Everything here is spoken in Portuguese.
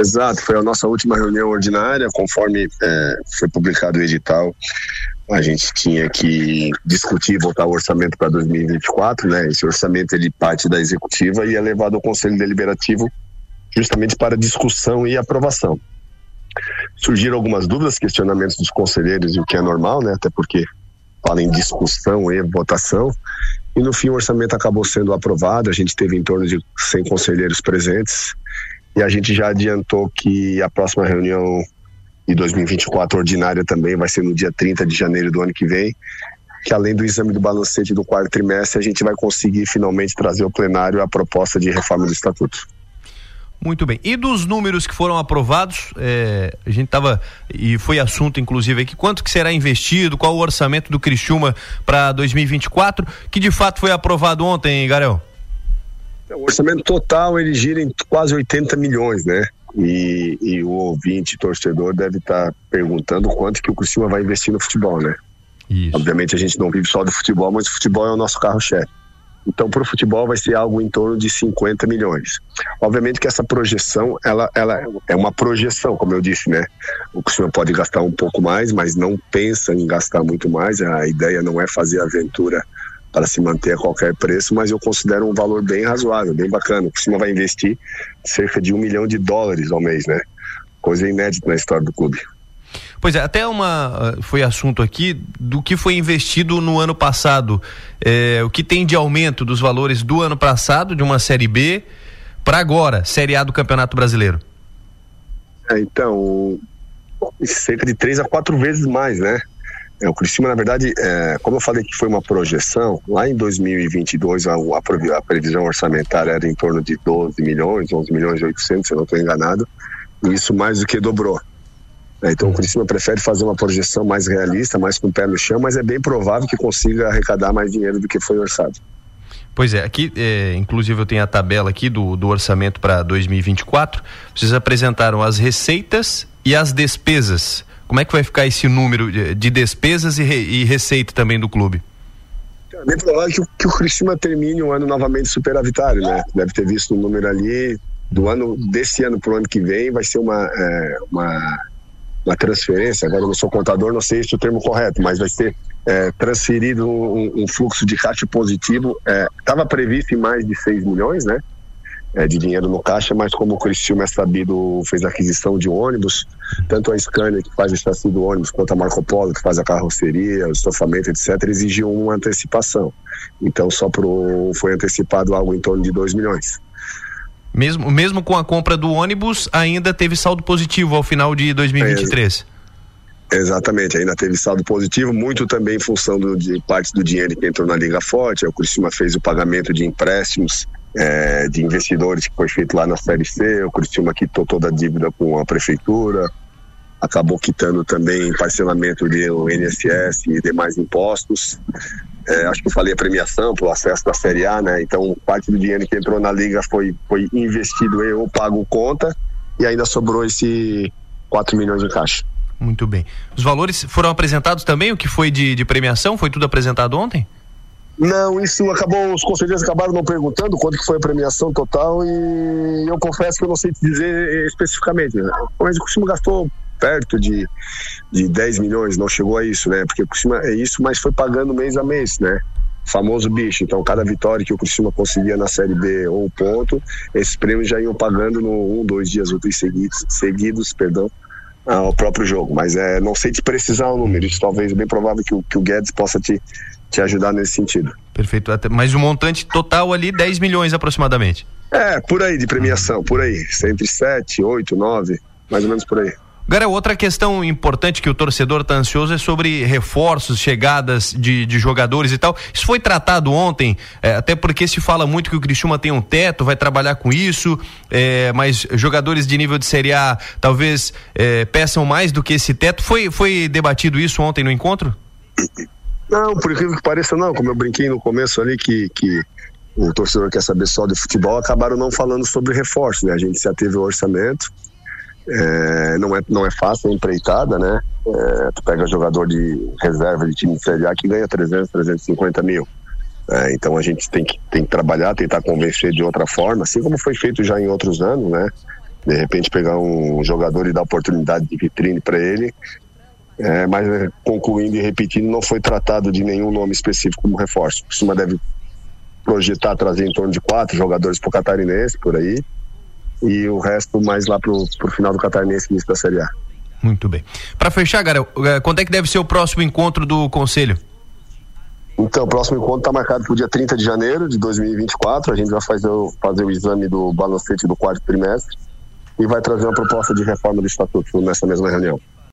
Exato, foi a nossa última reunião ordinária, conforme é, foi publicado o edital. A gente tinha que discutir e votar o orçamento para 2024, né? Esse orçamento ele parte da executiva e é levado ao Conselho Deliberativo justamente para discussão e aprovação. Surgiram algumas dúvidas, questionamentos dos conselheiros, e o que é normal, né? Até porque fala em discussão e votação. E no fim o orçamento acabou sendo aprovado, a gente teve em torno de 100 conselheiros presentes e a gente já adiantou que a próxima reunião de 2024 ordinária também vai ser no dia 30 de janeiro do ano que vem, que além do exame do balancete do quarto trimestre, a gente vai conseguir finalmente trazer ao plenário a proposta de reforma do estatuto. Muito bem. E dos números que foram aprovados, é, a gente estava e foi assunto inclusive aqui, quanto que será investido, qual o orçamento do Criciúma para 2024, que de fato foi aprovado ontem, Garel? O orçamento total ele gira em quase 80 milhões, né? E, e o ouvinte, torcedor, deve estar perguntando quanto que o Criciúma vai investir no futebol, né? Isso. Obviamente a gente não vive só do futebol, mas o futebol é o nosso carro-chefe. Então, para o futebol vai ser algo em torno de 50 milhões. Obviamente que essa projeção, ela, ela é uma projeção, como eu disse, né? O Criciúma pode gastar um pouco mais, mas não pensa em gastar muito mais. A ideia não é fazer aventura para se manter a qualquer preço, mas eu considero um valor bem razoável, bem bacana. O Criciúma vai investir cerca de um milhão de dólares ao mês, né? Coisa inédita na história do clube. Pois é, até uma ah, foi assunto aqui do que foi investido no ano passado, é, o que tem de aumento dos valores do ano passado de uma série B para agora, série A do Campeonato Brasileiro. É, então, cerca de três a quatro vezes mais, né? É, o Criciúma, na verdade, é, como eu falei que foi uma projeção, lá em 2022 a, a, previsão orçamentária era em torno de 12 milhões, 11 milhões e 800, se eu não estou enganado, e isso mais do que dobrou. É, então o Criciúma prefere fazer uma projeção mais realista, mais com o pé no chão, mas é bem provável que consiga arrecadar mais dinheiro do que foi orçado. Pois é, aqui, é, inclusive eu tenho a tabela aqui do, do orçamento para 2024. Vocês apresentaram as receitas e as despesas. Como é que vai ficar esse número de, despesas e, re, e, receita também do clube? É bem provável que, que o Criciúma termine o ano novamente superavitário, né? Deve ter visto um número ali do ano desse ano para o ano que vem vai ser uma, é, uma, uma transferência. Agora eu não sou contador, não sei se é o termo correto, mas vai ser é, transferido um, um, fluxo de caixa positivo. Estava é, previsto em mais de 6 milhões, né? É, de dinheiro no caixa, mas como o Cristiúma é sabido, fez aquisição de ônibus, tanto a Scania, que faz o chassi do ônibus, quanto a Marco Polo, que faz a carroceria, o estofamento, etc., exigiu uma antecipação. Então, só pro, foi antecipado algo em torno de 2 milhões. Mesmo, mesmo com a compra do ônibus, ainda teve saldo positivo ao final de 2023. É, exatamente, ainda teve saldo positivo, muito também em função do, de parte do dinheiro que entrou na Liga Forte. O Criciúma fez o pagamento de empréstimos é, de investidores que foi feito lá na Série C, o Criciúma quitou toda a dívida com a prefeitura, acabou quitando também parcelamento do INSS e demais impostos. É, acho que eu falei a premiação para o acesso da Série A, né? Então, parte do dinheiro que entrou na liga foi, foi investido em ou pago conta e ainda sobrou esse 4 milhões de caixa. Muito bem. Os valores foram apresentados também? O que foi de, de premiação? Foi tudo apresentado ontem? Não, isso acabou, os conselheiros acabaram não perguntando quanto que foi a premiação total e eu confesso que eu não sei te dizer especificamente. Né? Mas o Cristina gastou perto de, de 10 milhões, não chegou a isso, né? Porque o Cristina é isso, mas foi pagando mês a mês, né? Famoso bicho. Então, cada vitória que o Cristina conseguia na Série B ou ponto, esses prêmios já iam pagando no um, dois dias úteis seguidos, seguidos, perdão, ao próprio jogo. Mas é, não sei te precisar o número. Isso talvez é bem provável que o, que o Guedes possa te te ajudar nesse sentido. Perfeito. Mas o montante total ali, 10 milhões aproximadamente. É, por aí de premiação, por aí. Entre 7, 8, 9, mais ou menos por aí. Agora, outra questão importante que o torcedor está ansioso é sobre reforços, chegadas de, de jogadores e tal. Isso foi tratado ontem, é, até porque se fala muito que o Criciúma tem um teto, vai trabalhar com isso, é, mas jogadores de nível de Série A talvez é, peçam mais do que esse teto. Foi, foi debatido isso ontem no encontro? Não, por incrível que pareça, não. Como eu brinquei no começo ali que, que o torcedor quer saber só de futebol, acabaram não falando sobre reforço, né? A gente já teve o orçamento, é, não, é, não é fácil a empreitada, né? É, tu pega jogador de reserva de time de Série A que ganha 300, 350 mil. É, então a gente tem que, tem que trabalhar, tentar convencer de outra forma, assim como foi feito já em outros anos, né? De repente pegar um jogador e dar oportunidade de vitrine para ele. É, mas é, concluindo e repetindo, não foi tratado de nenhum nome específico como reforço. O Criciúma deve projetar trazer em torno de quatro jogadores para o Catarinense, por aí, e o resto mais lá para o final do Catarinense, início da Série A. Muito bem. Para fechar, Garel, é, quando é que deve ser o próximo encontro do Conselho? Então, o próximo encontro está marcado para o dia 30 de janeiro de 2024. A gente vai fazer o, fazer o exame do balancete do quarto trimestre e vai trazer uma proposta de reforma do estatuto nessa mesma reunião.